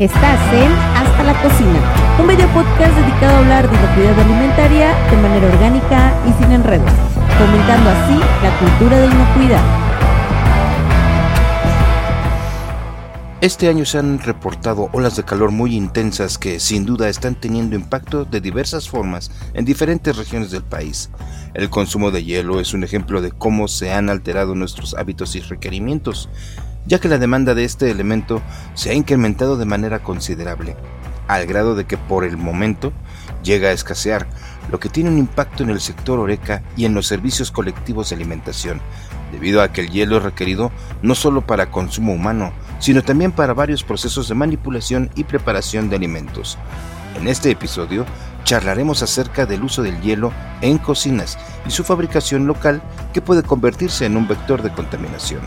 Estás en Hasta la Cocina, un video podcast dedicado a hablar de inocuidad alimentaria de manera orgánica y sin enredos, fomentando así la cultura de inocuidad. Este año se han reportado olas de calor muy intensas que sin duda están teniendo impacto de diversas formas en diferentes regiones del país. El consumo de hielo es un ejemplo de cómo se han alterado nuestros hábitos y requerimientos ya que la demanda de este elemento se ha incrementado de manera considerable, al grado de que por el momento llega a escasear, lo que tiene un impacto en el sector oreca y en los servicios colectivos de alimentación, debido a que el hielo es requerido no solo para consumo humano, sino también para varios procesos de manipulación y preparación de alimentos. En este episodio charlaremos acerca del uso del hielo en cocinas y su fabricación local que puede convertirse en un vector de contaminación.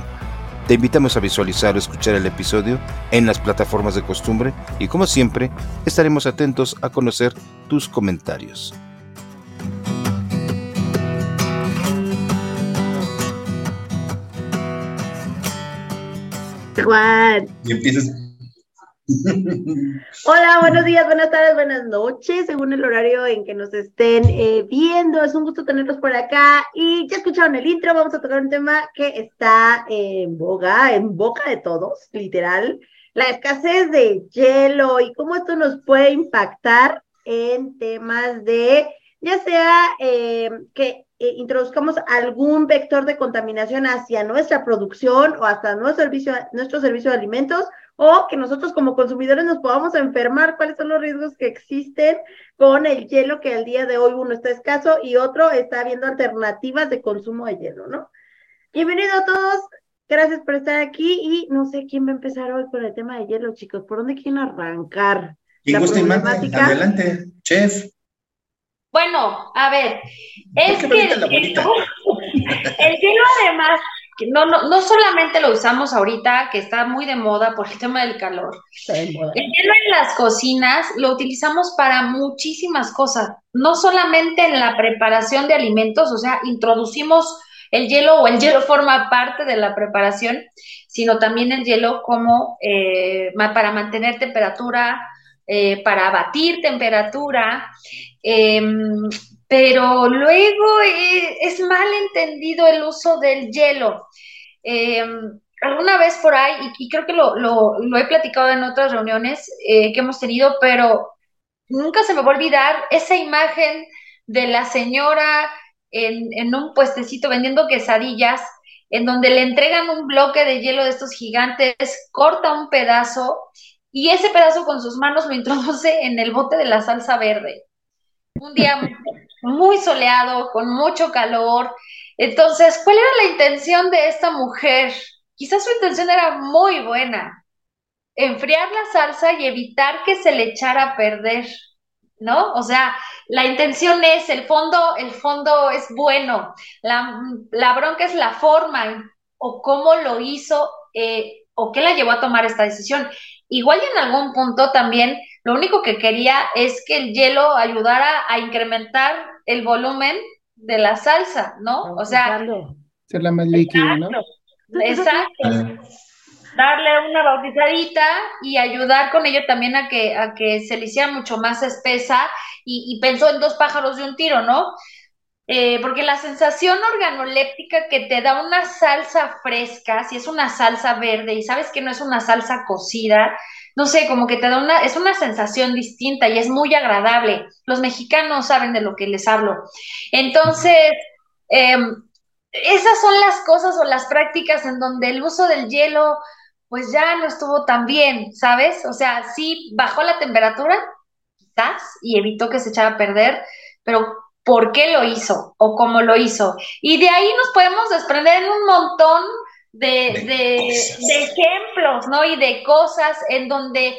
Te invitamos a visualizar o escuchar el episodio en las plataformas de costumbre y como siempre estaremos atentos a conocer tus comentarios. Juan. Y empiezas Hola, buenos días, buenas tardes, buenas noches, según el horario en que nos estén eh, viendo. Es un gusto tenerlos por acá. Y ya escucharon el intro, vamos a tocar un tema que está en boga, en boca de todos, literal. La escasez de hielo y cómo esto nos puede impactar en temas de, ya sea eh, que eh, introduzcamos algún vector de contaminación hacia nuestra producción o hasta nuestro servicio, nuestro servicio de alimentos o que nosotros como consumidores nos podamos enfermar, cuáles son los riesgos que existen con el hielo que al día de hoy uno está escaso y otro está viendo alternativas de consumo de hielo, ¿no? Bienvenido a todos, gracias por estar aquí y no sé quién va a empezar hoy con el tema de hielo, chicos, ¿por dónde quieren arrancar? ¿Quién gusta y Adelante, chef. Bueno, a ver, es que el hielo además no, no, no solamente lo usamos ahorita, que está muy de moda por el tema del calor. El hielo en las cocinas lo utilizamos para muchísimas cosas, no solamente en la preparación de alimentos, o sea, introducimos el hielo o el hielo forma parte de la preparación, sino también el hielo como eh, para mantener temperatura, eh, para batir temperatura. Em, pero luego eh, es mal entendido el uso del hielo. Em, alguna vez por ahí, y, creo que lo, he platicado en otras reuniones eh, que hemos tenido, pero nunca se me va a olvidar esa imagen de la señora en, en un puestecito vendiendo quesadillas, en donde le entregan un bloque de hielo de estos gigantes, corta un pedazo y ese pedazo con sus manos lo introduce en el bote de la salsa verde. Un día muy soleado, con mucho calor. Entonces, ¿cuál era la intención de esta mujer? Quizás su intención era muy buena, enfriar la salsa y evitar que se le echara a perder, ¿no? O sea, la intención es, el fondo, el fondo es bueno, la, bronca es la forma o cómo lo hizo eh, o qué la llevó a tomar esta decisión. Igual en algún punto también lo único que quería es que el hielo ayudara a incrementar el volumen de la salsa, ¿no? O sea, la más líquida, ¿no? Exacto. Darle una bautizadita y ayudar con ello también a que, a que se le hiciera mucho más espesa y, pensó en dos pájaros de un tiro, ¿no? Eh, porque la sensación organoléptica que te da una salsa fresca, si es una salsa verde y sabes que no es una salsa cocida, no sé, como que te da una, es una sensación distinta y es muy agradable. Los mexicanos saben de lo que les hablo. Entonces, em, esas son las cosas o las prácticas en donde el uso del hielo, pues ya no estuvo tan bien, ¿sabes? O sea, sí bajó la temperatura, quizás, y evitó que se echara a perder, pero ¿por qué lo hizo o cómo lo hizo? Y de ahí nos podemos desprender en un montón de, ejemplos, ¿no? Y de cosas en donde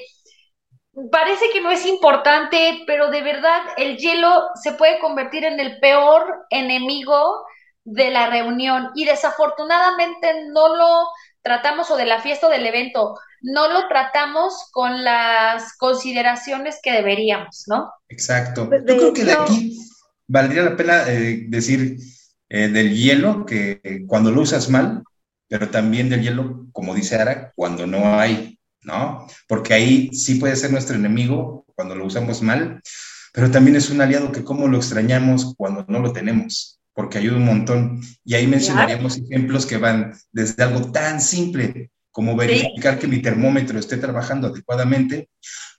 parece que no es importante, pero de verdad el hielo se puede convertir en el peor enemigo de la reunión y desafortunadamente no lo tratamos o de la fiesta o del evento, no lo tratamos con las consideraciones que deberíamos, ¿no? Exacto. Yo creo que de aquí valdría la pena eh, decir eh, del hielo que cuando lo usas mal, pero también del hielo, como dice Ara, cuando no hay ¿no? Porque ahí sí puede ser nuestro enemigo cuando lo usamos mal, pero también es un aliado que cómo lo extrañamos cuando no lo tenemos, porque ayuda un montón. Y ahí mencionaríamos ejemplos que van desde algo tan simple como verificar que mi termómetro esté trabajando adecuadamente,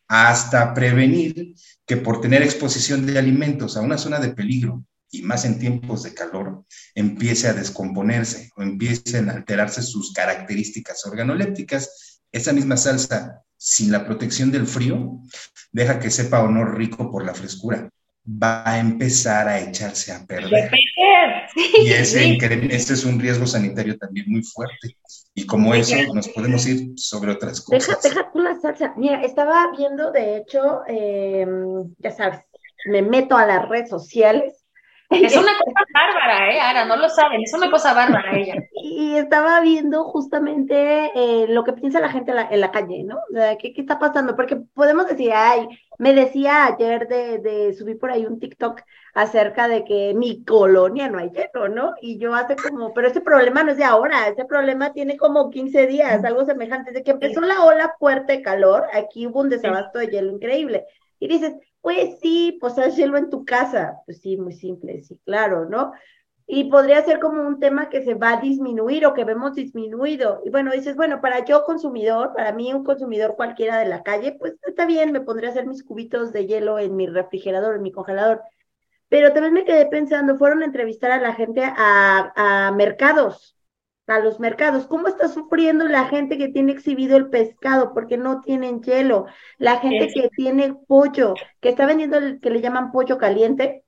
hasta prevenir que por tener exposición de alimentos a una zona de peligro, y más en tiempos de calor, empiece a descomponerse o empiecen a alterarse sus características organolépticas. Esa misma salsa, sin la protección del frío, deja que sepa o no rico por la frescura. Va a empezar a echarse a perder. y ese, es un riesgo sanitario también muy fuerte. Y como eso, nos podemos ir sobre otras cosas. Deja, deja la salsa. Mira, estaba viendo, de hecho, em, ya sabes, me meto a las redes sociales es una cosa bárbara, ¿eh? Ahora no lo saben, es una cosa bárbara ella. Y estaba viendo justamente eh, lo que piensa la gente en la, calle, ¿no? ¿qué, ¿qué, está pasando? Porque podemos decir, ay, me decía ayer de, de subir por ahí un TikTok acerca de que mi colonia no hay hielo, ¿no? Y yo hace como, pero ese problema no es de ahora, ese problema tiene como 15 días, algo semejante. Desde que empezó la ola fuerte de calor, aquí hubo un desabasto de hielo increíble. Y dices, pues sí, pues haz hielo en tu casa. Pues sí, muy simple, sí, claro, ¿no? Y podría ser como un tema que se va a disminuir o que vemos disminuido. Y bueno, dices, bueno, para yo consumidor, para mí un consumidor cualquiera de la calle, pues está bien, me pondré a hacer mis cubitos de hielo en mi refrigerador, en mi congelador. Pero también me quedé pensando, fueron a entrevistar a la gente a mercados, a los mercados. ¿Cómo está sufriendo la gente que tiene exhibido el pescado porque no tienen hielo? La gente que tiene pollo, que está vendiendo el que le llaman pollo caliente,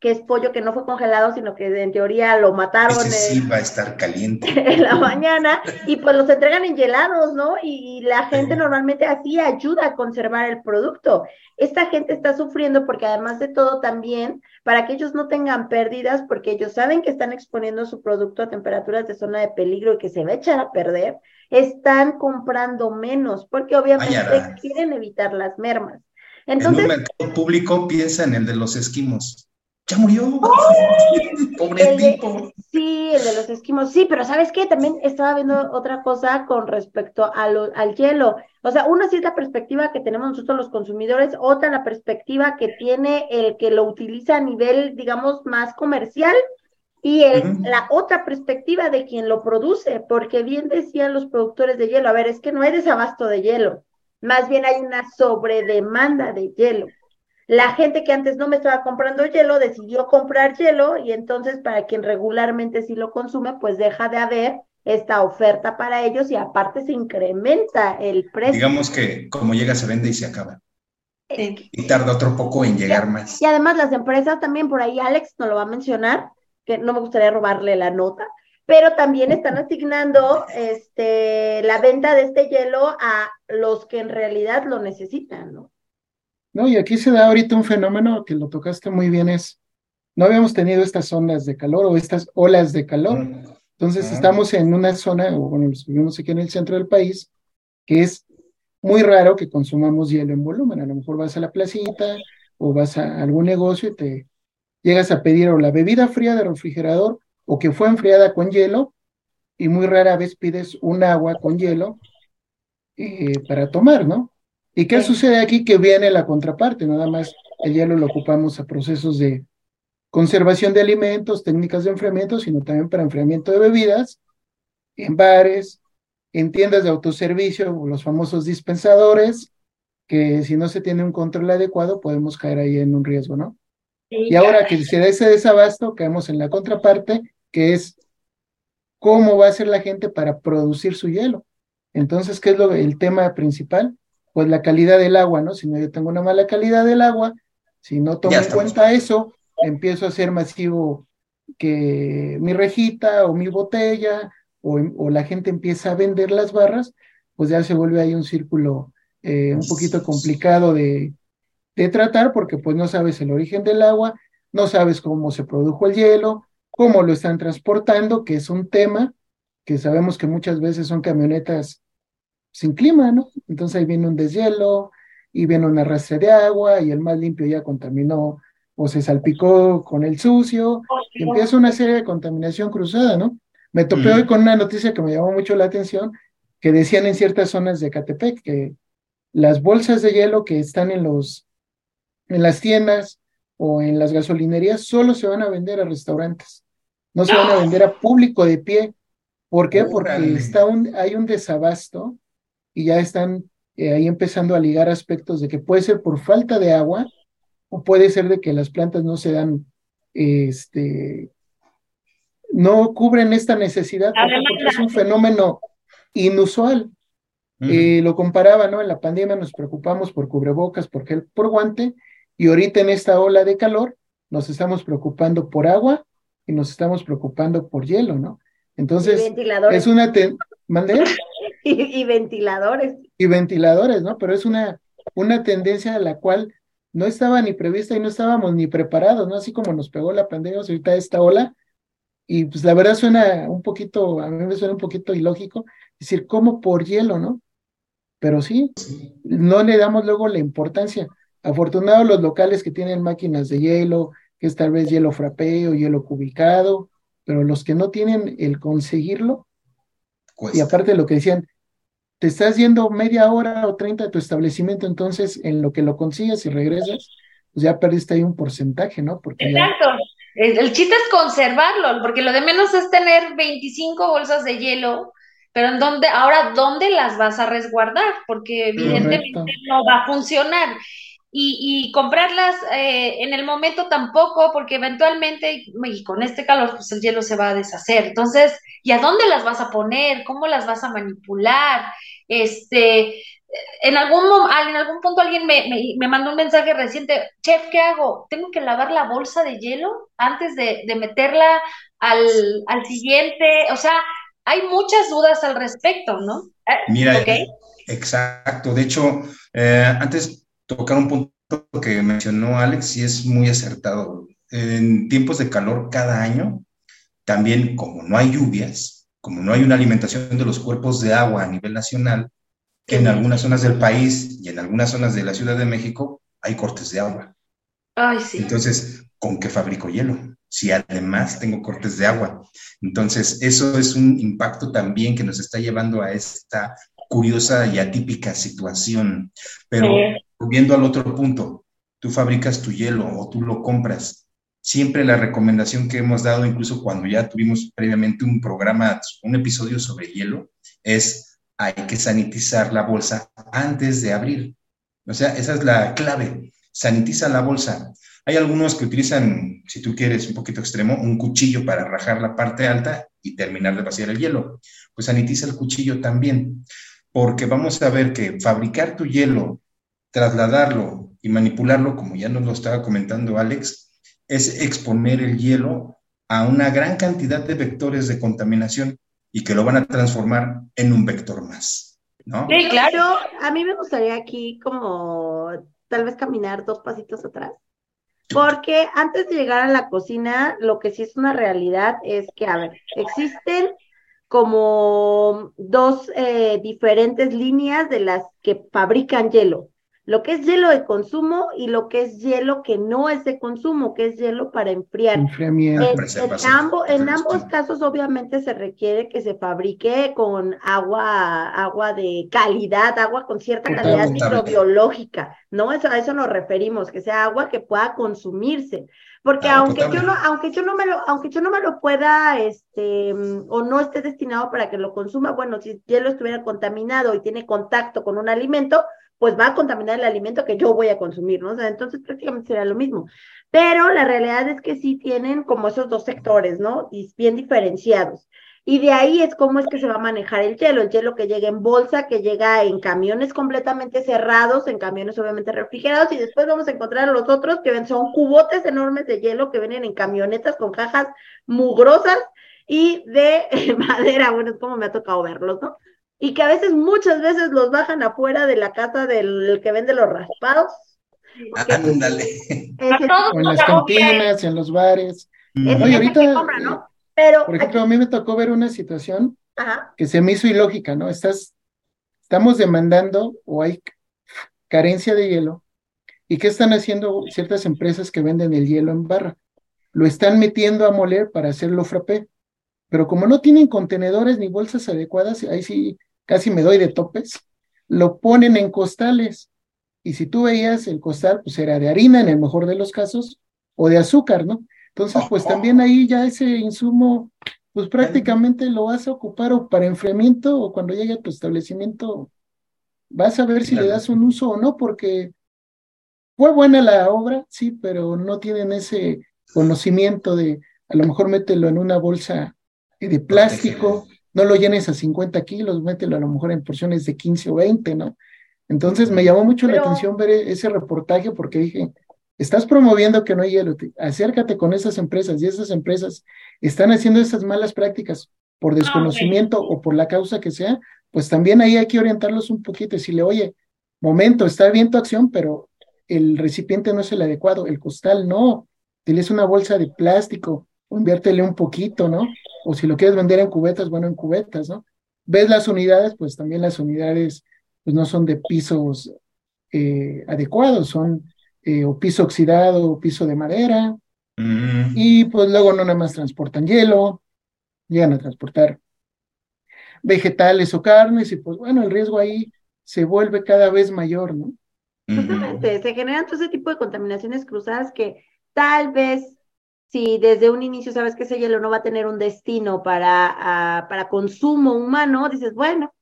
que es pollo que no fue congelado, sino que en teoría lo mataron. sí va a estar caliente. En la mañana, y pues los entregan en helados, ¿no? Y, la gente normalmente así ayuda a conservar el producto. Esta gente está sufriendo porque además de todo también, para que ellos no tengan pérdidas, porque ellos saben que están exponiendo su producto a temperaturas de zona de peligro y que se va a echar a perder, están comprando menos, porque obviamente quieren evitar las mermas. Entonces, en un mercado público piensa en el de los esquimos ya murió. Pobre tipo. sí, el de los esquimos. Sí, pero ¿sabes qué? También estaba viendo otra cosa con respecto a al hielo. O sea, una sí es la perspectiva que tenemos nosotros los consumidores, otra la perspectiva que tiene el que lo utiliza a nivel, digamos, más comercial. Y el, la otra perspectiva de quien lo produce, porque bien decían los productores de hielo, a ver, es que no hay desabasto de hielo, más bien hay una sobredemanda de hielo. La gente que antes no me estaba comprando hielo decidió comprar hielo y entonces para quien regularmente sí lo consume, pues deja de haber esta oferta para ellos y aparte se incrementa el precio. Digamos que como llega se vende y se acaba. Y tarda otro poco en llegar más. Y además las empresas también, por ahí Alex nos lo va a mencionar, que no me gustaría robarle la nota, pero también están asignando este, la venta de este hielo a los que en realidad lo necesitan, ¿no? No, y aquí se da ahorita un fenómeno que lo tocaste muy bien, es, no habíamos tenido estas ondas de calor o estas olas de calor. Entonces estamos en una zona, o bueno, vivimos aquí en el centro del país, que es muy raro que consumamos hielo en volumen. A lo mejor vas a la placita o vas a algún negocio y te llegas a pedir o la bebida fría de refrigerador o que fue enfriada con hielo y muy rara vez pides un agua con hielo eh, para tomar, ¿no? ¿Y qué sucede aquí? Que viene la contraparte, nada más el hielo lo ocupamos a procesos de conservación de alimentos, técnicas de enfriamiento, sino también para enfriamiento de bebidas, en bares, en tiendas de autoservicio, los famosos dispensadores, que si no se tiene un control adecuado podemos caer ahí en un riesgo, ¿no? y ahora que se da ese desabasto, caemos en la contraparte, que es cómo va a ser la gente para producir su hielo. Entonces, ¿qué es lo, el tema principal? Pues la calidad del agua, ¿no? Si no yo tengo una mala calidad del agua, si no tomo en cuenta eso, empiezo a hacer masivo que mi rejita o mi botella o, la gente empieza a vender las barras, pues ya se vuelve ahí un círculo eh, un poquito complicado de, de tratar porque pues no sabes el origen del agua, no sabes cómo se produjo el hielo, cómo lo están transportando, que es un tema que sabemos que muchas veces son camionetas sin clima, ¿no? Entonces ahí viene un deshielo y viene un arrastre de agua y el más limpio ya contaminó o se salpicó con el sucio y empieza una serie de contaminación cruzada, ¿no? Me topé hoy con una noticia que me llamó mucho la atención, que decían en ciertas zonas de Catepec que las bolsas de hielo que están en los en las tiendas o en las gasolinerías solo se van a vender a restaurantes, no se van a vender a público de pie. ¿Por qué? Porque está un, hay un desabasto y ya están eh, ahí empezando a ligar aspectos de que puede ser por falta de agua o puede ser de que las plantas no se dan, este, no cubren esta necesidad porque es un fenómeno inusual. Eh, lo comparaba, ¿no? En la pandemia nos preocupamos por cubrebocas, por gel, por guante, y ahorita en esta ola de calor nos estamos preocupando por agua y nos estamos preocupando por hielo, ¿no? Entonces, es una... ¿Mandé? y, ventiladores. Y ventiladores, ¿no? Pero es una, una tendencia a la cual no estaba ni prevista y no estábamos ni preparados, ¿no? Así como nos pegó la pandemia, ahorita esta ola, y pues la verdad suena un poquito, a mí me suena un poquito ilógico, decir, ¿cómo por hielo, no? Pero sí, no le damos luego la importancia. Afortunados los locales que tienen máquinas de hielo, que es tal vez hielo frappé o hielo cubicado, pero los que no tienen el conseguirlo, y aparte lo que decían, te estás yendo media hora o treinta de tu establecimiento, entonces en lo que lo consigues y regresas, pues ya perdiste ahí un porcentaje, ¿no? Porque Exacto. El chiste es conservarlo, porque lo de menos es tener 25 bolsas de hielo, pero en dónde, ahora, ¿dónde las vas a resguardar? Porque evidentemente no va a funcionar. Y, y comprarlas eh, en el momento tampoco, porque eventualmente, y con este calor, pues el hielo se va a deshacer. Entonces, ¿y a dónde las vas a poner? ¿Cómo las vas a manipular? Este, en algún, en algún punto alguien me, me, mandó un mensaje reciente, chef, ¿qué hago? ¿Tengo que lavar la bolsa de hielo antes de, de meterla al, al, siguiente? O sea, hay muchas dudas al respecto, ¿no? Eh, Mira, exacto. De hecho, eh, antes tocar un punto que mencionó Alex y es muy acertado. En tiempos de calor cada año, también como no hay lluvias, como no hay una alimentación de los cuerpos de agua a nivel nacional, en algunas zonas del país y en algunas zonas de la Ciudad de México hay cortes de agua. Ay, sí. Entonces, ¿con qué fabrico hielo? Si además tengo cortes de agua. Entonces, eso es un impacto también que nos está llevando a esta curiosa y atípica situación. Pero volviendo al otro punto, tú fabricas tu hielo o tú lo compras. Siempre la recomendación que hemos dado, incluso cuando ya tuvimos previamente un programa, un episodio sobre hielo, es hay que sanitizar la bolsa antes de abrir. O sea, esa es la clave. Sanitiza la bolsa. Hay algunos que utilizan, si tú quieres, un poquito extremo, un cuchillo para rajar la parte alta y terminar de vaciar el hielo. Pues sanitiza el cuchillo también, porque vamos a ver que fabricar tu hielo, trasladarlo y manipularlo, como ya nos lo estaba comentando Alex, es exponer el hielo a una gran cantidad de vectores de contaminación y que lo van a transformar en un vector más, ¿no? Sí, claro. A mí me gustaría aquí como tal vez caminar dos pasitos atrás. Porque antes de llegar a la cocina, lo que sí es una realidad es que, a ver, existen como dos eh, diferentes líneas de las que fabrican hielo lo que es hielo de consumo y lo que es hielo que no es de consumo, que es hielo para enfriar. En, en, ambos casos, obviamente, se requiere que se fabrique con agua, agua de calidad, agua con cierta calidad microbiológica, ¿no? Eso, a eso nos referimos, que sea agua que pueda consumirse. Porque aunque yo no, aunque yo no me lo, aunque yo no me lo pueda, este, o no esté destinado para que lo consuma, bueno, si el hielo estuviera contaminado y tiene contacto con un alimento, pues va a contaminar el alimento que yo voy a consumir, ¿no? O sea, entonces prácticamente será lo mismo. Pero la realidad es que sí tienen como esos dos sectores, ¿no? Y bien diferenciados. Y de ahí es cómo es que se va a manejar el hielo, el hielo que llega en bolsa, que llega en camiones completamente cerrados, en camiones obviamente refrigerados, y después vamos a encontrar los otros que son cubotes enormes de hielo que vienen en camionetas con cajas mugrosas y de madera, bueno, es como me ha tocado verlos, ¿no? Y que a veces, muchas veces los bajan afuera de la casa del que vende los raspados. Ándale. en las cantinas, en los bares. No, y ahorita, ¿no? Pero por ejemplo, a mí me tocó ver una situación que se me hizo ilógica, ¿no? Estás, estamos demandando o hay carencia de hielo. ¿Y qué están haciendo ciertas empresas que venden el hielo en barra? Lo están metiendo a moler para hacerlo frappé. Pero como no tienen contenedores ni bolsas adecuadas, ahí sí casi me doy de topes, lo ponen en costales. Y si tú veías el costal, pues era de harina en el mejor de los casos, o de azúcar, ¿no? Entonces, pues también ahí ya ese insumo, pues prácticamente lo vas a ocupar o para enfriamiento o cuando llegue a tu establecimiento, vas a ver si le das un uso o no, porque fue buena la obra, sí, pero no tienen ese conocimiento de, a lo mejor mételo en una bolsa de plástico, no lo llenes a 50 kilos, mételo a lo mejor en porciones de 15 o 20, ¿no? Entonces me llamó mucho la atención ver ese reportaje porque dije, estás promoviendo que no hay hielo, acércate con esas empresas y esas empresas están haciendo esas malas prácticas por ah, desconocimiento o por la causa que sea, pues también ahí hay que orientarlos un poquito y decirle, oye, momento, está bien tu acción, pero el recipiente no es el adecuado, el costal no, tienes una bolsa de plástico o inviértele un poquito, ¿no? O si lo quieres vender en cubetas, bueno, en cubetas, ¿no? Ves las unidades, pues también las unidades pues no son de pisos eh, adecuados, son eh, o piso oxidado o piso de madera, mm. y pues luego no nada más transportan hielo, llegan a transportar vegetales o carnes, y pues bueno, el riesgo ahí se vuelve cada vez mayor, ¿no? Justamente, se generan todo ese tipo de contaminaciones cruzadas que tal vez si desde un inicio sabes que ese hielo no va a tener un destino para, ah, para consumo humano, dices, bueno,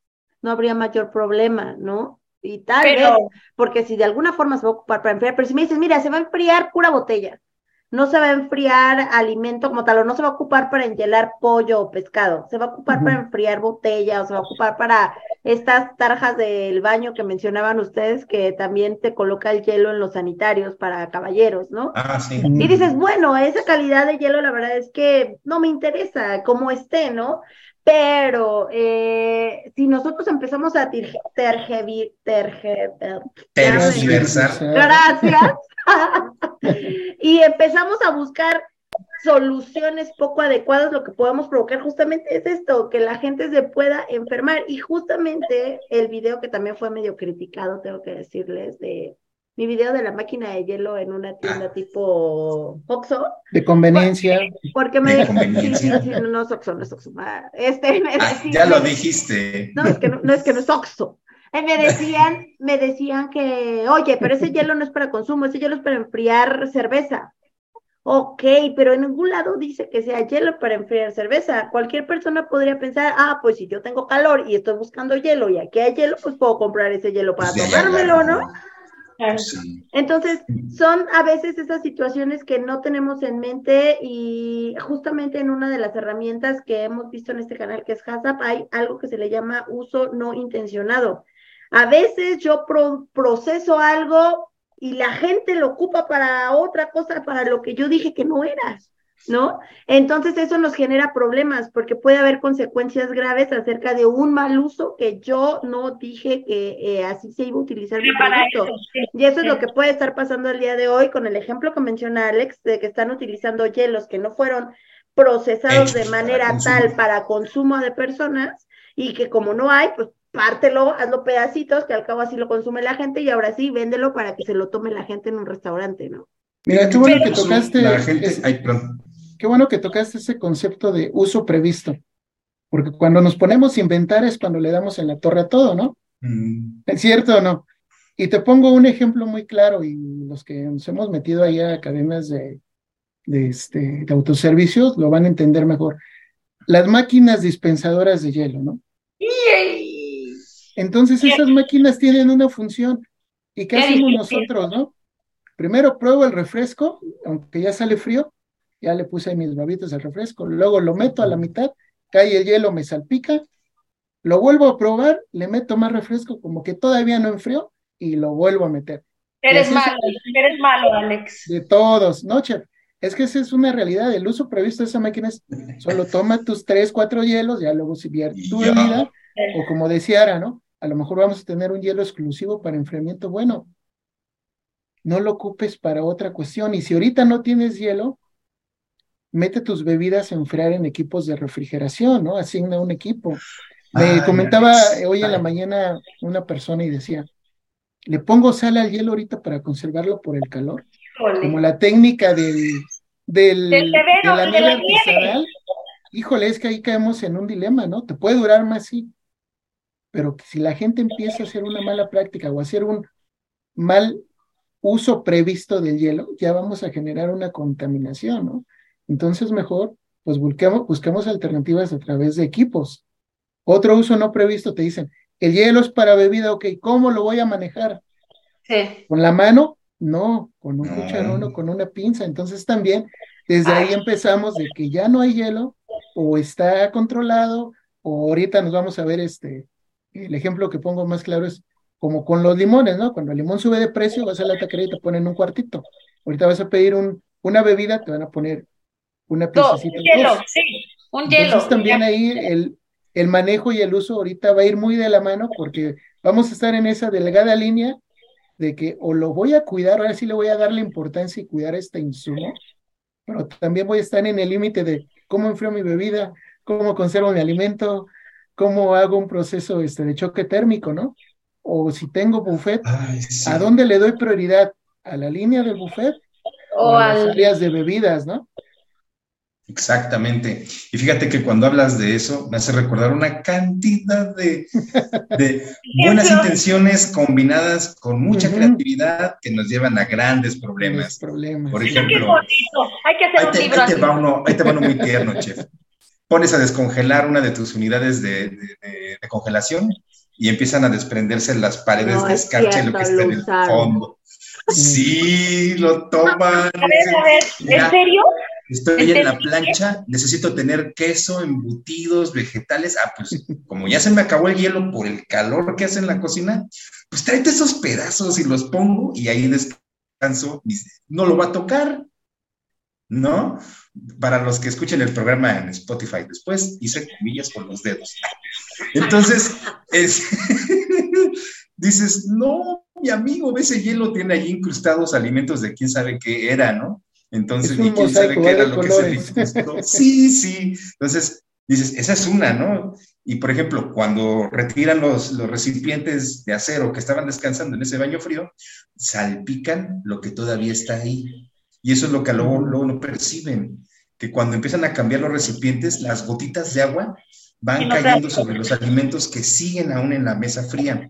no habría mayor problema, ¿no? Y tal vez, porque si de alguna forma se va a ocupar para enfriar, pero si me dices, mira, se va a enfriar pura botella, no se va a enfriar alimento como tal, o no se va a ocupar para enhielar pollo o pescado, se va a ocupar para enfriar botella, o se va a ocupar para estas tarjas del baño que mencionaban ustedes, que también te coloca el hielo en los sanitarios para caballeros, ¿no? Ah, sí. Y dices, bueno, esa calidad de hielo, la verdad es que no me interesa cómo esté, ¿no? Pero eh, si nosotros empezamos a tergiversar, gracias, y empezamos a buscar soluciones poco adecuadas, lo que podemos provocar justamente es esto, que la gente se pueda enfermar. Y justamente el video que también fue medio criticado, tengo que decirles, de mi video de la máquina de hielo en una tienda ah. tipo Oxxo. De conveniencia. Porque, me sí, sí, sí, no, es Oxxo, no es Oxxo. Este, ah, ya lo dijiste. No, es que no, es que no es Oxxo. Eh, me decían, me decían que, oye, pero ese hielo no es para consumo, ese hielo es para enfriar cerveza. Ok, pero en ningún lado dice que sea hielo para enfriar cerveza. Cualquier persona podría pensar, ah, pues si yo tengo calor y estoy buscando hielo y aquí hay hielo, pues puedo comprar ese hielo para tomármelo, ¿no? Entonces, son a veces esas situaciones que no tenemos en mente y justamente en una de las herramientas que hemos visto en este canal, que es HACCP, hay algo que se le llama uso no intencionado. A veces yo proceso algo y la gente lo ocupa para otra cosa, para lo que yo dije que no era. ¿No? Entonces eso nos genera problemas porque puede haber consecuencias graves acerca de un mal uso que yo no dije que eh, así se iba a utilizar mi producto. y eso es lo que puede estar pasando el día de hoy con el ejemplo que menciona Alex de que están utilizando hielos que no fueron procesados de manera tal para consumo de personas y que como no hay, pues pártelo, hazlo pedacitos, que al cabo así lo consume la gente y ahora sí, véndelo para que se lo tome la gente en un restaurante, ¿no? Mira, qué bueno que tocaste. La gente, qué bueno que tocaste ese concepto de uso previsto, porque cuando nos ponemos a inventar es cuando le damos en la torre a todo, ¿no? Mm. ¿Es cierto o no? Y te pongo un ejemplo muy claro, y los que nos hemos metido ahí a academias de, de, este, de autoservicios lo van a entender mejor. Las máquinas dispensadoras de hielo, ¿no? Entonces esas máquinas tienen una función. ¿Y qué hacemos nosotros, no? Primero pruebo el refresco, aunque ya sale frío, ya le puse mis babitas al refresco, luego lo meto a la mitad, cae el hielo, me salpica, lo vuelvo a probar, le meto más refresco, como que todavía no enfrió, y lo vuelvo a meter. Eres malo, eres malo, Alex. De todos, ¿no, chef? Es que esa es una realidad, el uso previsto de esa máquina es, solo toma tus tres, cuatro hielos, ya luego si vierte tu bebida, o como decía Ara, ¿no? A lo mejor vamos a tener un hielo exclusivo para enfriamiento, bueno, no lo ocupes para otra cuestión, y si ahorita no tienes hielo, mete tus bebidas a enfriar en equipos de refrigeración, ¿no? Asigna un equipo. Me ah, comentaba hoy en la mañana una persona y decía, le pongo sal al hielo ahorita para conservarlo por el calor, como la técnica del, del, de la nieve artesanal. Híjole, es que ahí caemos en un dilema, ¿no? Te puede durar más, sí, pero si la gente empieza a hacer una mala práctica o a hacer un mal uso previsto del hielo, ya vamos a generar una contaminación, ¿no? Entonces mejor, pues busquemos, busquemos alternativas a través de equipos. Otro uso no previsto, te dicen, el hielo es para bebida, ok, ¿cómo lo voy a manejar? Sí. ¿Con la mano? No, con un cucharón o con una pinza. Entonces también desde ahí empezamos de que ya no hay hielo o está controlado o ahorita nos vamos a ver este, el ejemplo que pongo más claro es como con los limones, ¿no? Cuando el limón sube de precio, vas a la taquería y te ponen un cuartito. Ahorita vas a pedir un, una bebida, te van a poner una piececita. Un hielo, sí, un hielo. Entonces también ahí el, el manejo y el uso ahorita va a ir muy de la mano porque vamos a estar en esa delgada línea de que o lo voy a cuidar, ahora sí le voy a dar la importancia y cuidar este insumo, pero también voy a estar en el límite de cómo enfrío mi bebida, cómo conservo mi alimento, cómo hago un proceso este, de choque térmico, ¿no? O si tengo buffet, ¿a dónde le doy prioridad? ¿A la línea del buffet o, a las áreas de bebidas, ¿no? Exactamente. Y fíjate que cuando hablas de eso, me hace recordar una cantidad de, buenas intenciones combinadas con mucha creatividad que nos llevan a grandes problemas. problemas. Por ejemplo, hay que hacer un libro ahí, te va uno, ahí te va uno muy tierno, chef. Pones a descongelar una de tus unidades de, congelación y empiezan a desprenderse las paredes de escarcha y lo que está en el fondo. Sí, lo toman. A ver, a ver, ¿en serio? Estoy en la plancha, necesito tener queso, embutidos, vegetales. Ah, pues como ya se me acabó el hielo por el calor que hace en la cocina, pues tráete esos pedazos y los pongo y ahí descanso. No lo va a tocar, ¿no? Para los que escuchen el programa en Spotify después, hice comillas con los dedos. Entonces, es, dices, no, mi amigo, ese hielo tiene allí incrustados alimentos de quién sabe qué era, ¿no? Entonces, ¿y quién sabe qué era lo que se Sí, sí. Entonces, dices, esa es una, ¿no? Y por ejemplo, cuando retiran los, los recipientes de acero que estaban descansando en ese baño frío, salpican lo que todavía está ahí. Y eso es lo que luego, luego no perciben, que cuando empiezan a cambiar los recipientes, las gotitas de agua van cayendo sobre los alimentos que siguen aún en la mesa fría.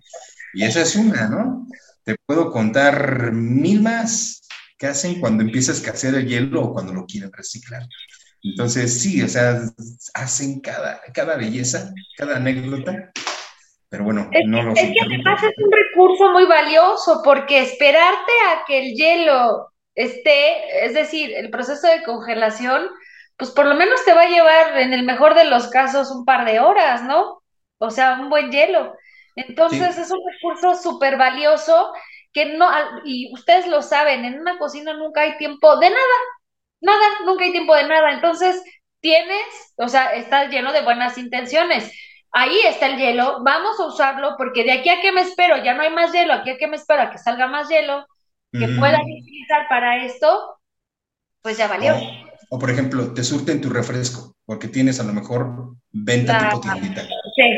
Y esa es una, ¿no? Te puedo contar mil más ¿Qué hacen cuando empieza a escasear el hielo o cuando lo quieren reciclar? Entonces, sí, o sea, hacen cada, cada belleza, cada anécdota, pero bueno, no lo Es que además es un recurso muy valioso porque esperarte a que el hielo esté, es decir, el proceso de congelación, pues por lo menos te va a llevar, en el mejor de los casos, un par de horas, ¿no? O sea, un buen hielo. Entonces es un recurso súper valioso que no, y ustedes lo saben, en una cocina nunca hay tiempo de nada, nada, nunca hay tiempo de nada. Entonces, tienes, o sea, está lleno de buenas intenciones. Ahí está el hielo, vamos a usarlo porque de aquí a que me espero, ya no hay más hielo, aquí a que me espero a que salga más hielo, que pueda utilizar para esto, pues ya valió. O, por ejemplo, te surten tu refresco, porque tienes a lo mejor venta tipo tiendita.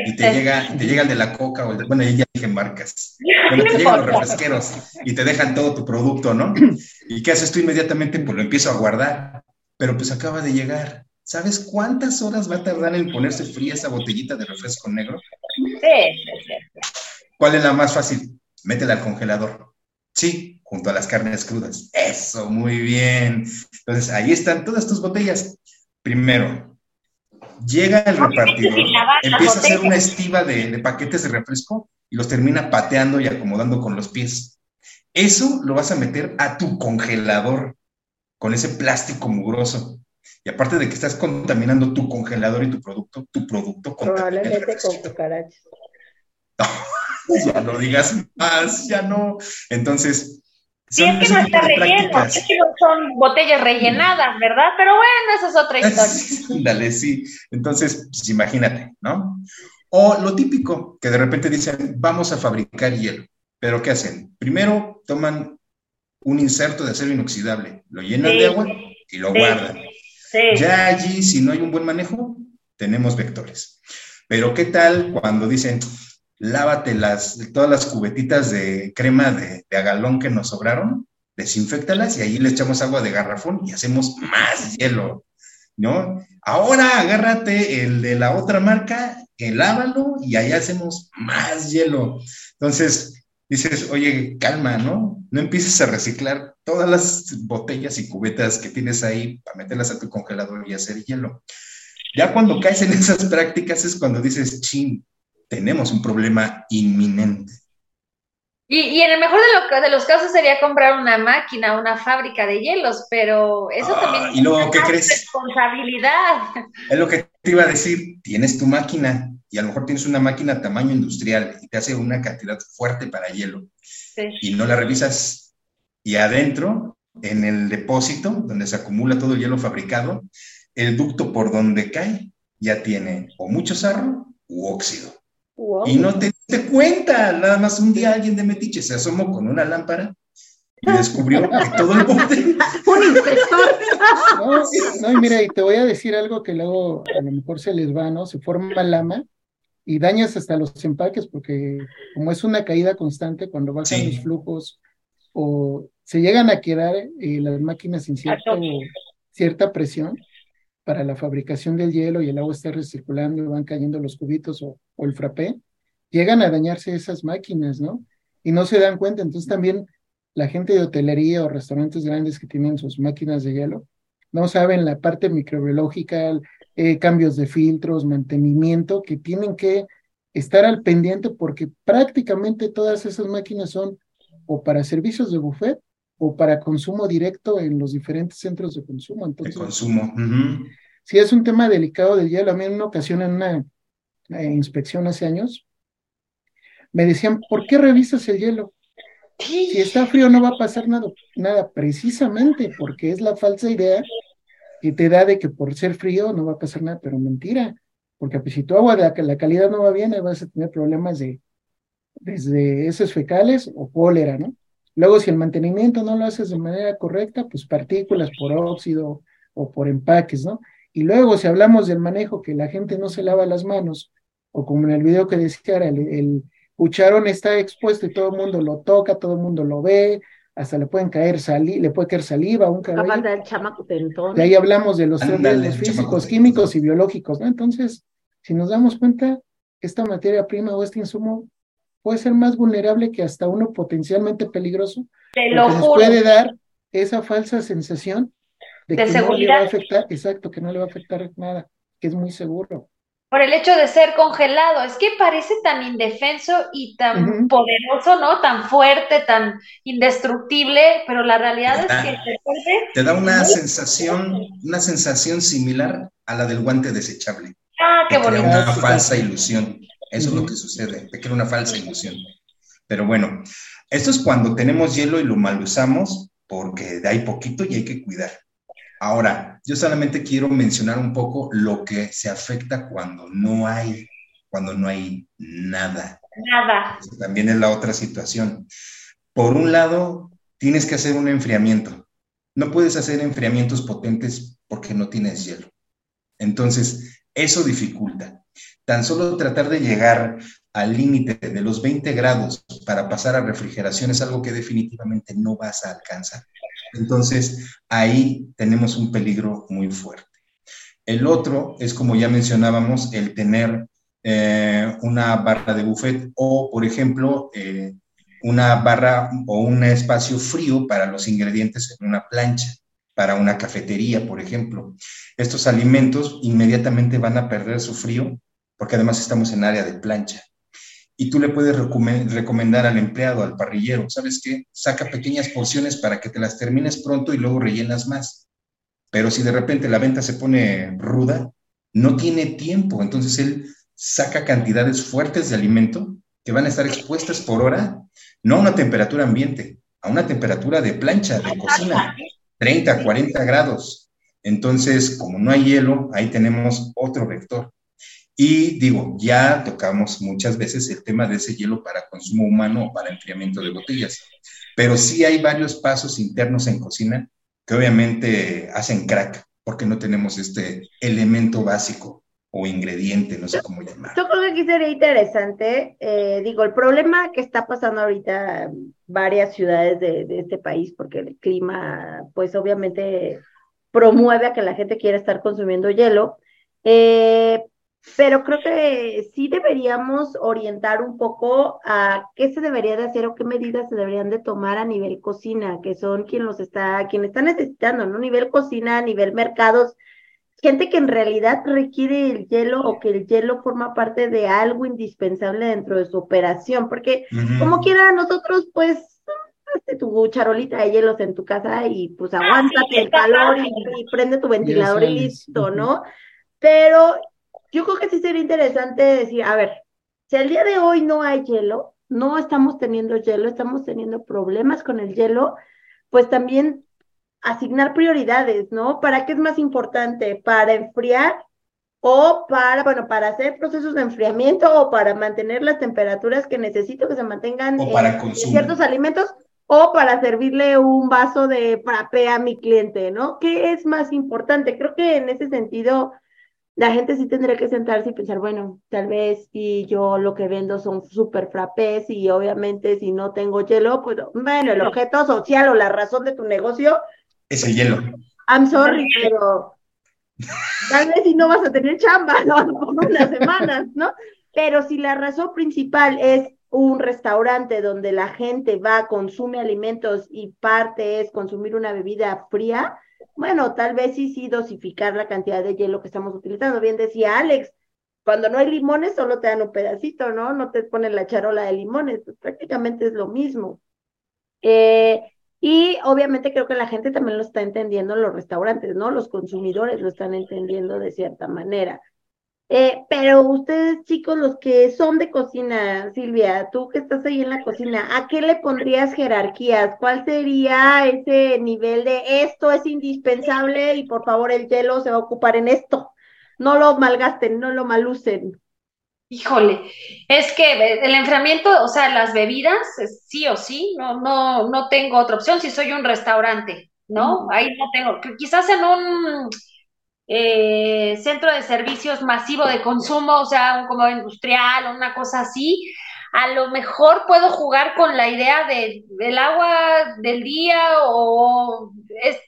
Y te, llega, te llega el de la coca o el de, bueno, ya dije marcas. Bueno, te llegan los refresqueros y te dejan todo tu producto, ¿no? ¿Y qué haces tú inmediatamente? Pues lo empiezo a guardar. Pero pues acaba de llegar. ¿Sabes cuántas horas va a tardar en ponerse fría esa botellita de refresco negro? Sí, ¿Cuál es la más fácil? Métela al congelador. Sí, junto a las carnes crudas. Eso, muy bien. Entonces, ahí están todas tus botellas. Primero, llega el repartidor, empieza a hacer una estiva de, paquetes de refresco y los termina pateando y acomodando con los pies. Eso lo vas a meter a tu congelador con ese plástico mugroso. Y aparte de que estás contaminando tu congelador y tu producto, tu producto Probablemente con cucarachas. ya no digas más, ya no. Entonces, Sí, es que no está relleno, es que no son botellas rellenadas, ¿verdad? Pero bueno, esa es otra historia. Dale, sí. Entonces, pues imagínate, ¿no? O lo típico, que de repente dicen, vamos a fabricar hielo. Pero ¿qué hacen? Primero toman un inserto de acero inoxidable, lo llenan de agua y lo guardan. Ya allí, si no hay un buen manejo, tenemos vectores. Pero ¿qué tal cuando dicen, lávate las, todas las cubetitas de crema de, agalón que nos sobraron, desinfectalas y ahí le echamos agua de garrafón y hacemos más hielo, ¿no? Ahora agárrate el de la otra marca lávalo y ahí hacemos más hielo. Entonces, dices, oye, calma, ¿no? No empieces a reciclar todas las botellas y cubetas que tienes ahí para meterlas a tu congelador y hacer hielo. Ya cuando caes en esas prácticas es cuando dices, chin, tenemos un problema inminente. Y, en el mejor de, los casos sería comprar una máquina, una fábrica de hielos, pero eso también ah, ¿y luego, ¿qué crees? responsabilidad. Es lo que te iba a decir, tienes tu máquina y a lo mejor tienes una máquina tamaño industrial y te hace una cantidad fuerte para hielo y no la revisas y adentro, en el depósito donde se acumula todo el hielo fabricado, el ducto por donde cae ya tiene o mucho sarro u óxido. Y no te diste cuenta, nada más un día alguien de Metiche se asomó con una lámpara y descubrió que todo el bote. un inspector. No, no, y mira, y te voy a decir algo que luego a lo mejor se les va, ¿no? Se forma lama y dañas hasta los empaques porque como es una caída constante cuando bajan los flujos o se llegan a quedar eh, las máquinas sin cierta presión, para la fabricación del hielo y el agua está recirculando y van cayendo los cubitos o, el frappé, llegan a dañarse esas máquinas, ¿no? Y no se dan cuenta. Entonces también la gente de hotelería o restaurantes grandes que tienen sus máquinas de hielo no saben la parte microbiológica, eh, cambios de filtros, mantenimiento, que tienen que estar al pendiente porque prácticamente todas esas máquinas son o para servicios de buffet o para consumo directo en los diferentes centros de consumo. Entonces, de consumo. Sí, es un tema delicado del hielo. A mí en una ocasión, en una eh, inspección hace años, me decían, ¿por qué revisas el hielo? Si está frío no va a pasar nada, nada, precisamente porque es la falsa idea que te da de que por ser frío no va a pasar nada, pero mentira, porque pues, si tu agua, la, la calidad no va bien, vas a tener problemas de desde heces fecales o cólera, ¿no? Luego, si el mantenimiento no lo haces de manera correcta, pues partículas por óxido o por empaques, ¿no? Y luego, si hablamos del manejo, que la gente no se lava las manos, o como en el video que decía, el, el cucharón está expuesto y todo el mundo lo toca, todo el mundo lo ve, hasta le pueden caer saliva, le puede caer saliva, un cabello. De ahí hablamos de los riesgos físicos, químicos y biológicos, ¿no? Entonces, si nos damos cuenta, esta materia prima o este insumo puede ser más vulnerable que hasta uno potencialmente peligroso. Te lo Nos puede dar esa falsa sensación de, que no le va a afectar, exacto, que no le va a afectar nada, que es muy seguro. Por el hecho de ser congelado, es que parece tan indefenso y tan poderoso, ¿no? Tan fuerte, tan indestructible, pero la realidad es que te, da una sensación, una sensación similar a la del guante desechable. Ah, qué bonito. Una falsa ilusión. Eso es lo que sucede, te crea una falsa ilusión. Pero bueno, esto es cuando tenemos hielo y lo mal usamos porque hay poquito y hay que cuidar. Ahora, yo solamente quiero mencionar un poco lo que se afecta cuando no hay, cuando no hay nada. Nada. también es la otra situación. Por un lado, tienes que hacer un enfriamiento. No puedes hacer enfriamientos potentes porque no tienes hielo. Entonces, eso dificulta. Tan solo tratar de llegar al límite de los 20 grados para pasar a refrigeración es algo que definitivamente no vas a alcanzar. Entonces, ahí tenemos un peligro muy fuerte. El otro es, como ya mencionábamos, el tener eh, una barra de buffet o, por ejemplo, eh, una barra o un espacio frío para los ingredientes en una plancha, para una cafetería, por ejemplo. Estos alimentos inmediatamente van a perder su frío porque además estamos en área de plancha. Y tú le puedes recomendar al empleado, al parrillero, ¿sabes qué? Saca pequeñas porciones para que te las termines pronto y luego rellenas más. Pero si de repente la venta se pone ruda, no tiene tiempo, entonces él saca cantidades fuertes de alimento que van a estar expuestas por hora, no a una temperatura ambiente, a una temperatura de plancha, de cocina, 30, 40 grados. Entonces, como no hay hielo, ahí tenemos otro vector. Y digo, ya tocamos muchas veces el tema de ese hielo para consumo humano o para enfriamiento de botellas, pero sí hay varios pasos internos en cocina que obviamente hacen crack porque no tenemos este elemento básico o ingrediente, no sé cómo llamarlo. Yo creo que aquí sería interesante, eh, digo, el problema que está pasando ahorita en varias ciudades de, de, este país, porque el clima, pues obviamente promueve a que la gente quiera estar consumiendo hielo, eh, pero creo que sí deberíamos orientar un poco a qué se debería de hacer o qué medidas se deberían de tomar a nivel cocina, que son quien los está, quien está necesitando, ¿no? Nivel cocina, nivel mercados, gente que en realidad requiere el hielo o que el hielo forma parte de algo indispensable dentro de su operación, porque como quiera nosotros pues hazte tu charolita de hielos en tu casa y pues aguántate el calor y, y prende tu ventilador y listo, ¿no? Pero yo creo que sí sería interesante decir, a ver, si al día de hoy no hay hielo, no estamos teniendo hielo, estamos teniendo problemas con el hielo, pues también asignar prioridades, ¿no? ¿Para qué es más importante? ¿Para enfriar o para, bueno, para hacer procesos de enfriamiento o para mantener las temperaturas que necesito que se mantengan en, ciertos alimentos? o para servirle un vaso de frappé a mi cliente, ¿no? ¿Qué es más importante? Creo que en ese sentido la gente sí tendría que sentarse y pensar, bueno, tal vez si yo lo que vendo son super frappés y obviamente si no tengo hielo, pues bueno, el objeto social o la razón de tu negocio es el hielo. I'm sorry, pero tal vez si no vas a tener chamba, ¿no? Por unas semanas, ¿no? Pero si la razón principal es un restaurante donde la gente va, consume alimentos y parte es consumir una bebida fría, bueno, tal vez sí, sí dosificar la cantidad de hielo que estamos utilizando. Bien decía Alex, cuando no hay limones solo te dan un pedacito, ¿no? No te ponen la charola de limones, pues prácticamente es lo mismo. Eh, y obviamente creo que la gente también lo está entendiendo los restaurantes, ¿no? Los consumidores lo están entendiendo de cierta manera. Eh, pero ustedes, chicos, los que son de cocina, Silvia, tú que estás ahí en la cocina, ¿a qué le pondrías jerarquías? ¿Cuál sería ese nivel de esto es indispensable y por favor el hielo se va a ocupar en esto? No lo malgasten, no lo malucen. Híjole, es que el enfriamiento, o sea, las bebidas, sí o sí, no, no, no tengo otra opción si soy un restaurante, ¿no? Ahí no tengo, quizás en un eh, centro de servicios masivo de consumo, o sea, un como industrial una cosa así, a lo mejor puedo jugar con la idea de, del agua del día o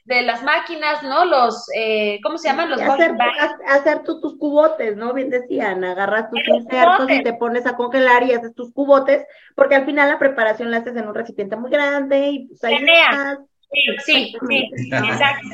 de las máquinas, ¿no? Los, eh, ¿cómo se llaman? Los hacer, hacer tú tus cubotes, ¿no? Bien decían, agarras tus insertos y te pones a congelar y haces tus cubotes, porque al final la preparación la haces en un recipiente muy grande y pues ahí Sí, sí, sí, exacto.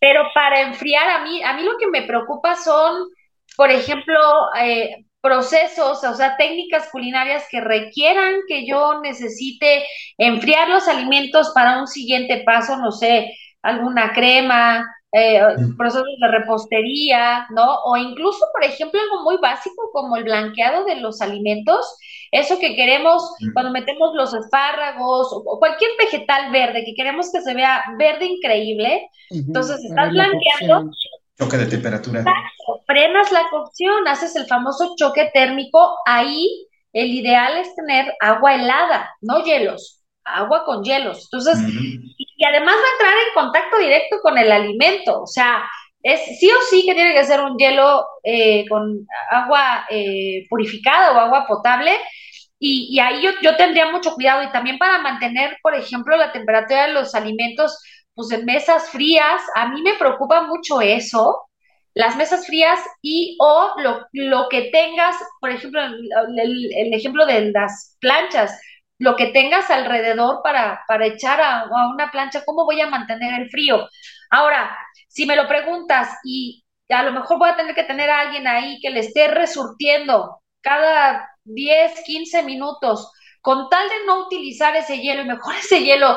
Pero para enfriar, a mí, a mí lo que me preocupa son, por ejemplo, eh, procesos, o sea, técnicas culinarias que requieran que yo necesite enfriar los alimentos para un siguiente paso, no sé, alguna crema, eh, procesos de repostería, ¿no? O incluso, por ejemplo, algo muy básico como el blanqueado de los alimentos, eso que queremos cuando metemos los espárragos o, cualquier vegetal verde que queremos que se vea verde increíble, entonces estás blanqueando. Choque de temperatura. Frenas la cocción, haces el famoso choque térmico, ahí el ideal es tener agua helada, no hielos, agua con hielos. Entonces, y además va a entrar en contacto directo con el alimento, o sea, es sí o sí que tiene que ser un hielo eh, con agua eh, purificada o agua potable, y, y ahí yo, yo, tendría mucho cuidado. Y también para mantener, por ejemplo, la temperatura de los alimentos, pues en mesas frías, a mí me preocupa mucho eso, las mesas frías y o lo, lo que tengas, por ejemplo, el, ejemplo de las planchas, lo que tengas alrededor para, para echar a, una plancha, ¿cómo voy a mantener el frío? Ahora, si me lo preguntas y a lo mejor voy a tener que tener a alguien ahí que le esté resurtiendo cada 10, 15 minutos, con tal de no utilizar ese hielo y mejor ese hielo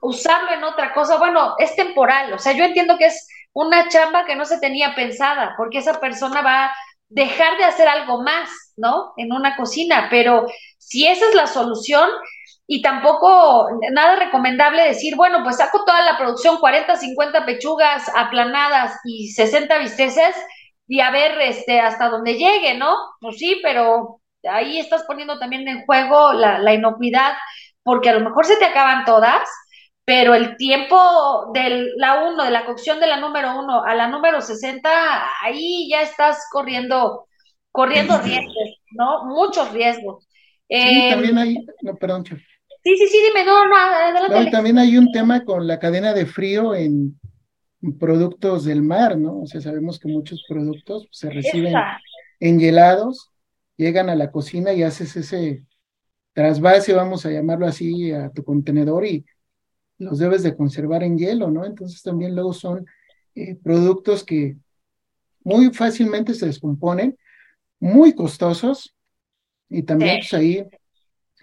usarlo en otra cosa, bueno, es temporal, o sea, yo entiendo que es una chamba que no se tenía pensada, porque esa persona va a dejar de hacer algo más, ¿no? En una cocina, pero si esa es la solución, y tampoco nada recomendable decir, bueno, pues saco toda la producción, 40, 50 pechugas aplanadas y 60 bisteces y a ver este, hasta dónde llegue, ¿no? Pues sí, pero ahí estás poniendo también en juego la, la inocuidad, porque a lo mejor se te acaban todas, pero el tiempo de la 1, de la cocción de la número 1 a la número 60, ahí ya estás corriendo, corriendo riesgos, ¿no? Muchos riesgos. Sí, eh, también hay, no, perdón, Sí, sí, sí, dime, no, no, adelante. también hay un tema con la cadena de frío en productos del mar, ¿no? O sea, sabemos que muchos productos se reciben enhielados, llegan a la cocina y haces ese trasvase, vamos a llamarlo así, a tu contenedor y los debes de conservar en hielo, ¿no? Entonces también luego son eh, productos que muy fácilmente se descomponen, muy costosos y también pues ahí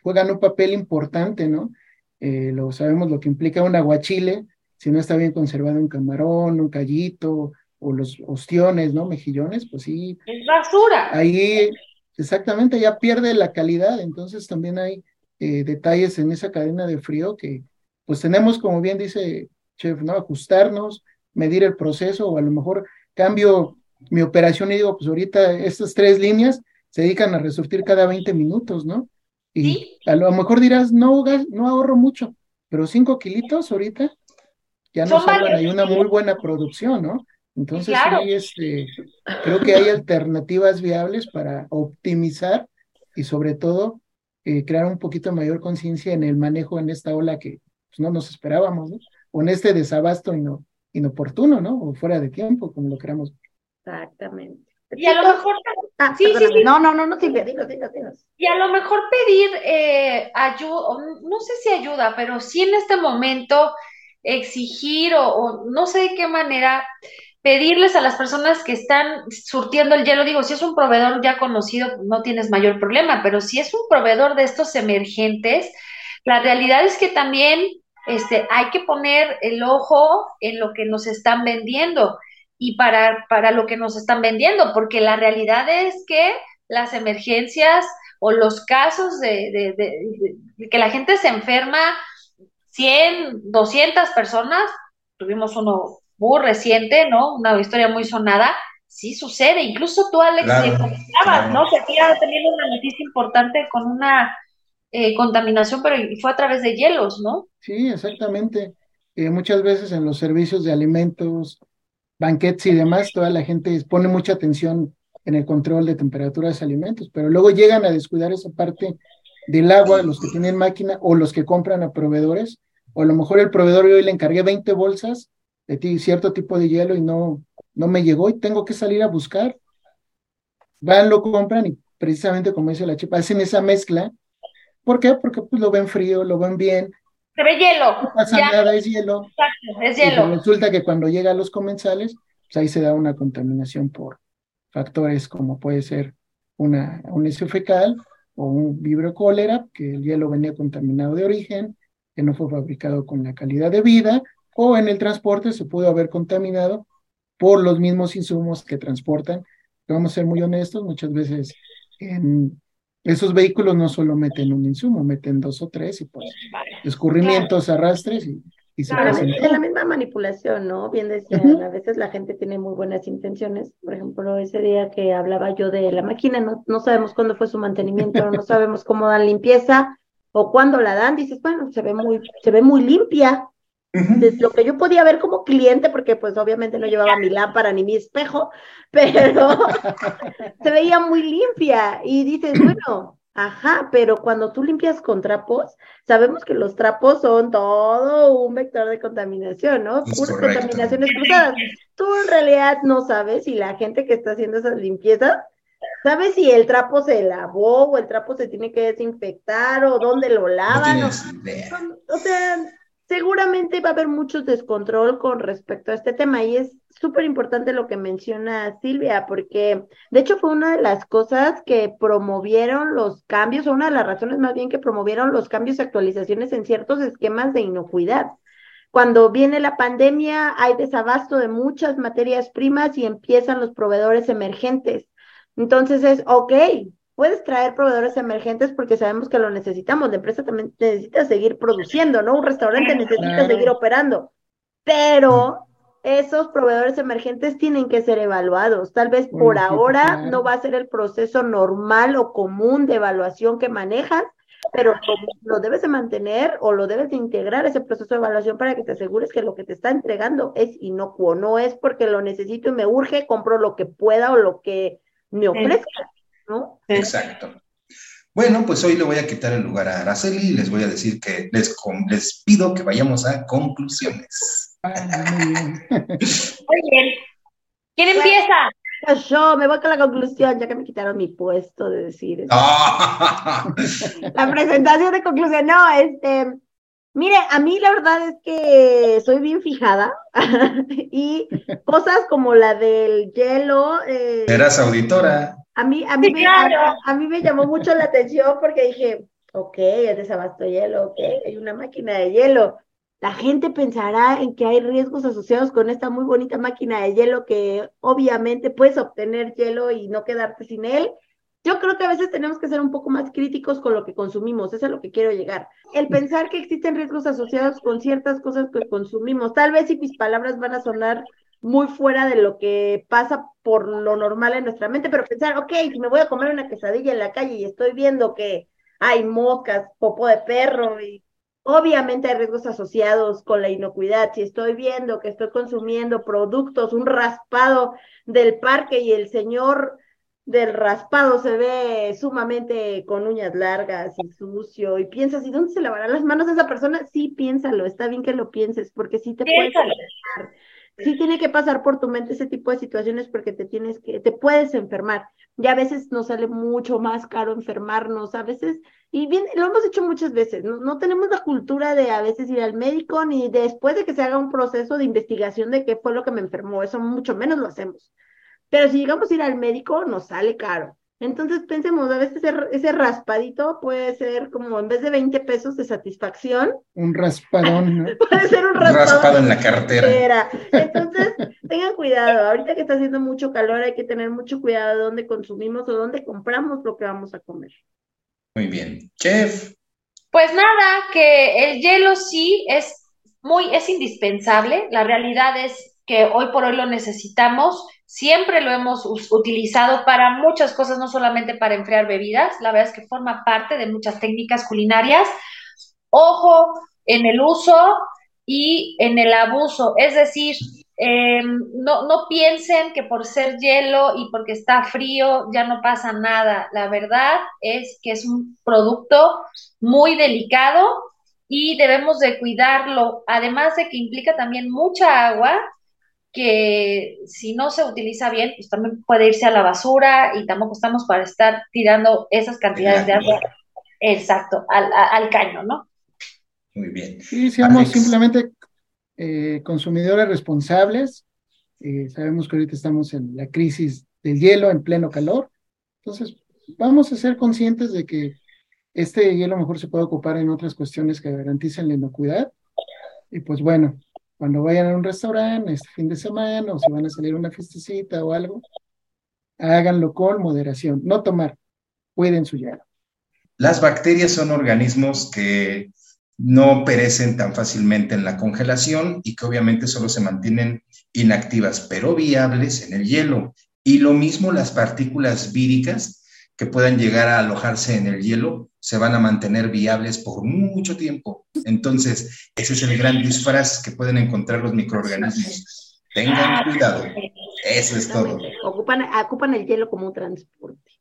juegan un papel importante, ¿no? Eh, lo sabemos lo que implica un aguachile, si no está bien conservado un camarón, un callito o los ostiones, ¿no? Mejillones, pues sí. Es basura. Ahí, exactamente, ya pierde la calidad, entonces también hay eh, detalles en esa cadena de frío que pues tenemos, como bien dice Chef, ¿no? Ajustarnos, medir el proceso o a lo mejor cambio mi operación y digo, pues ahorita estas tres líneas se dedican a resurtir cada 20 minutos, ¿no? Y a lo mejor dirás, no, no ahorro mucho, pero cinco kilitos ahorita ya nos hablan, hay una muy buena producción, ¿no? Entonces, sí, este, creo que hay alternativas viables para optimizar y sobre todo eh, crear un poquito mayor conciencia en el manejo en esta ola que pues, no nos esperábamos, ¿no? O en este desabasto inoportuno, ¿no? O fuera de tiempo, como lo queramos. Exactamente. Y a lo mejor. Ah, sí, sí, sí. No, no, no, no, digo, digo, digo, Y a lo mejor pedir eh, ayuda, no sé si ayuda, pero sí en este momento exigir o, no sé de qué manera pedirles a las personas que están surtiendo el hielo, digo, si es un proveedor ya conocido, no tienes mayor problema, pero si es un proveedor de estos emergentes, la realidad es que también este, hay que poner el ojo en lo que nos están vendiendo y para, para lo que nos están vendiendo, porque la realidad es que las emergencias o los casos de, de, que la gente se enferma, 100, 200 personas, tuvimos uno muy reciente, ¿no? Una historia muy sonada, sí sucede. Incluso tú, Alex, comentabas, ¿no? Que había tenido una noticia importante con una eh, contaminación, pero fue a través de hielos, ¿no? Sí, exactamente. Eh, muchas veces en los servicios de alimentos, banquetes y demás, toda la gente pone mucha atención en el control de temperaturas de alimentos, pero luego llegan a descuidar esa parte del agua, los que tienen máquina o los que compran a proveedores, o a lo mejor el proveedor yo le encargué 20 bolsas de cierto tipo de hielo y no, no me llegó y tengo que salir a buscar. Van, lo compran y precisamente como dice la chipa, hacen esa mezcla. ¿Por qué? Porque pues lo ven frío, lo ven bien, se ve hielo. No pasa nada, es hielo. Exacto, es hielo. Y resulta que cuando llega a los comensales, pues ahí se da una contaminación por factores como puede ser una, un hecio fecal o un vibrio cólera, que el hielo venía contaminado de origen, que no fue fabricado con la calidad de vida, o en el transporte se pudo haber contaminado por los mismos insumos que transportan. Vamos a ser muy honestos, muchas veces en esos vehículos no solo meten un insumo, meten dos o tres y pues escurrimientos, arrastres y, y se claro, Es la misma manipulación, ¿no? Bien decían, a veces la gente tiene muy buenas intenciones. Por ejemplo, ese día que hablaba yo de la máquina, no, no sabemos cuándo fue su mantenimiento, no sabemos cómo dan limpieza o cuándo la dan. Dices, bueno, se ve muy, se ve muy limpia, lo que yo podía ver como cliente, porque pues obviamente no llevaba mi lámpara ni mi espejo, pero se veía muy limpia y dices, bueno, ajá, pero cuando tú limpias con trapos, sabemos que los trapos son todo un vector de contaminación, ¿no? Puras contaminaciones cruzadas. Tú en realidad no sabes si la gente que está haciendo esas limpiezas ¿Sabes si el trapo se lavó o el trapo se tiene que desinfectar o dónde lo lavan? o sea, seguramente va a haber mucho descontrol con respecto a este tema y es súper importante lo que menciona Silvia, porque de hecho fue una de las cosas que promovieron los cambios, o una de las razones más bien que promovieron los cambios y actualizaciones en ciertos esquemas de inocuidad. Cuando viene la pandemia hay desabasto de muchas materias primas y empiezan los proveedores emergentes. Entonces es, ok, puedes traer proveedores emergentes porque sabemos que lo necesitamos. La empresa también necesita seguir produciendo, ¿no? Un restaurante necesita seguir operando. Pero esos proveedores emergentes tienen que ser evaluados. Tal vez por ahora no va a ser el proceso normal o común de evaluación que manejas, pero lo, debes de mantener o lo debes de integrar ese proceso de evaluación para que te asegures que lo que te está entregando es inocuo, no es porque lo necesito y me urge, compro lo que pueda o lo que me ofrezca. Exacto. Bueno, pues hoy le voy a quitar el lugar a Araceli y les voy a decir que les, les pido que vayamos a conclusiones. Muy bien. ¿Quién empieza? Pues yo me voy con la conclusión, ya que me quitaron mi puesto de decir. Ah. La presentación de conclusión. No, este. Mire, a mí la verdad es que soy bien fijada y cosas como la del hielo. Eh, Eras auditora. A mí, a, mí Sí, me, claro. a, a mí me llamó mucho la atención porque dije, ok, es de Sabasto Hielo, ok, hay una máquina de hielo. La gente pensará en que hay riesgos asociados con esta muy bonita máquina de hielo que obviamente puedes obtener hielo y no quedarte sin él. Yo creo que a veces tenemos que ser un poco más críticos con lo que consumimos, eso es a lo que quiero llegar. El pensar que existen riesgos asociados con ciertas cosas que consumimos, tal vez si mis palabras van a sonar muy fuera de lo que pasa por lo normal en nuestra mente, pero pensar, ok, si me voy a comer una quesadilla en la calle y estoy viendo que hay moscas, popo de perro y obviamente hay riesgos asociados con la inocuidad. Si estoy viendo que estoy consumiendo productos, un raspado del parque y el señor del raspado se ve sumamente con uñas largas y sucio y piensas, ¿y dónde se lavará las manos esa persona? Sí, piénsalo, está bien que lo pienses porque sí te enfermar. Sí tiene que pasar por tu mente ese tipo de situaciones porque te tienes que, te puedes enfermar. Y a veces nos sale mucho más caro enfermarnos, a veces, y bien, lo hemos hecho muchas veces, no, no tenemos la cultura de a veces ir al médico ni después de que se haga un proceso de investigación de qué fue lo que me enfermó, eso mucho menos lo hacemos. Pero si llegamos a ir al médico, nos sale caro. Entonces pensemos, a veces ese, ese raspadito puede ser como en vez de 20 pesos de satisfacción, Un raspadón, ¿no? puede ser un Un raspado raspado en la cartera. Era. Entonces, tengan cuidado. Ahorita que está haciendo mucho calor, hay que tener mucho cuidado de dónde consumimos o dónde compramos lo que vamos a comer. Muy bien. Chef, Pues nada, que el hielo sí es muy, es indispensable. La realidad es que hoy por hoy lo necesitamos. Siempre lo hemos utilizado para muchas cosas, no solamente para enfriar bebidas. La verdad es que forma parte de muchas técnicas culinarias. Ojo en el uso y en el abuso. Es decir, eh, no, no piensen que por ser hielo y porque está frío ya no pasa nada. La verdad es que es un producto muy delicado y debemos de cuidarlo, además de que implica también mucha agua que si no se utiliza bien, pues también puede irse a la basura y tampoco estamos para estar tirando esas cantidades de agua, exacto, al, al caño, ¿no? muy bien. Sí, seamos Alex. simplemente eh, consumidores responsables. Eh, sabemos que ahorita estamos en la crisis del hielo en pleno calor. Entonces, vamos a ser conscientes de que este hielo mejor se puede ocupar en otras cuestiones que garanticen la inocuidad. Y pues bueno, cuando vayan a un restaurante este fin de semana o si van a salir a una fiestecita o algo, háganlo con moderación, no tomar, cuiden su hielo. Las bacterias son organismos que no perecen tan fácilmente en la congelación y que obviamente solo se mantienen inactivas, pero viables en el hielo. Y lo mismo las partículas víricas que puedan llegar a alojarse en el hielo se van a mantener viables por mucho tiempo. Entonces, ese es el gran disfraz que pueden encontrar los microorganismos. Tengan cuidado. Eso es todo. Ocupan, ocupan el hielo como un transporte.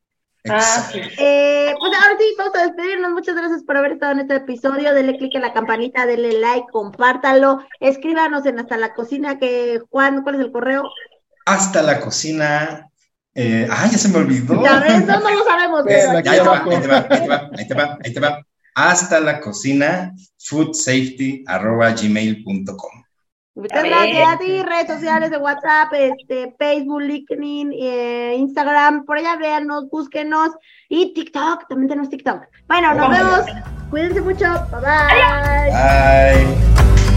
Ah, Exacto. Eh, pues ahora sí, vamos a despedirnos. Muchas gracias por haber estado en este episodio. Denle click en la campanita, denle like, compártalo. Escríbanos en Hasta la Cocina, que Juan, ¿cuál es el correo? Hasta la cocina. Eh, ah, ya se me olvidó. Ya ves, no, no lo sabemos, pero aquí Ya, ahí te va, ahí te va, ahí te va, ahí te va, ahí te va. Hasta la cocina, foodsafety arroba gmail.com. Muchas gracias a ti, redes sociales de WhatsApp, este, Facebook, LinkedIn, eh, Instagram, por allá véanos, búsquenos y TikTok, también tenemos TikTok. Bueno, nos vemos, cuídense mucho, bye bye. Bye.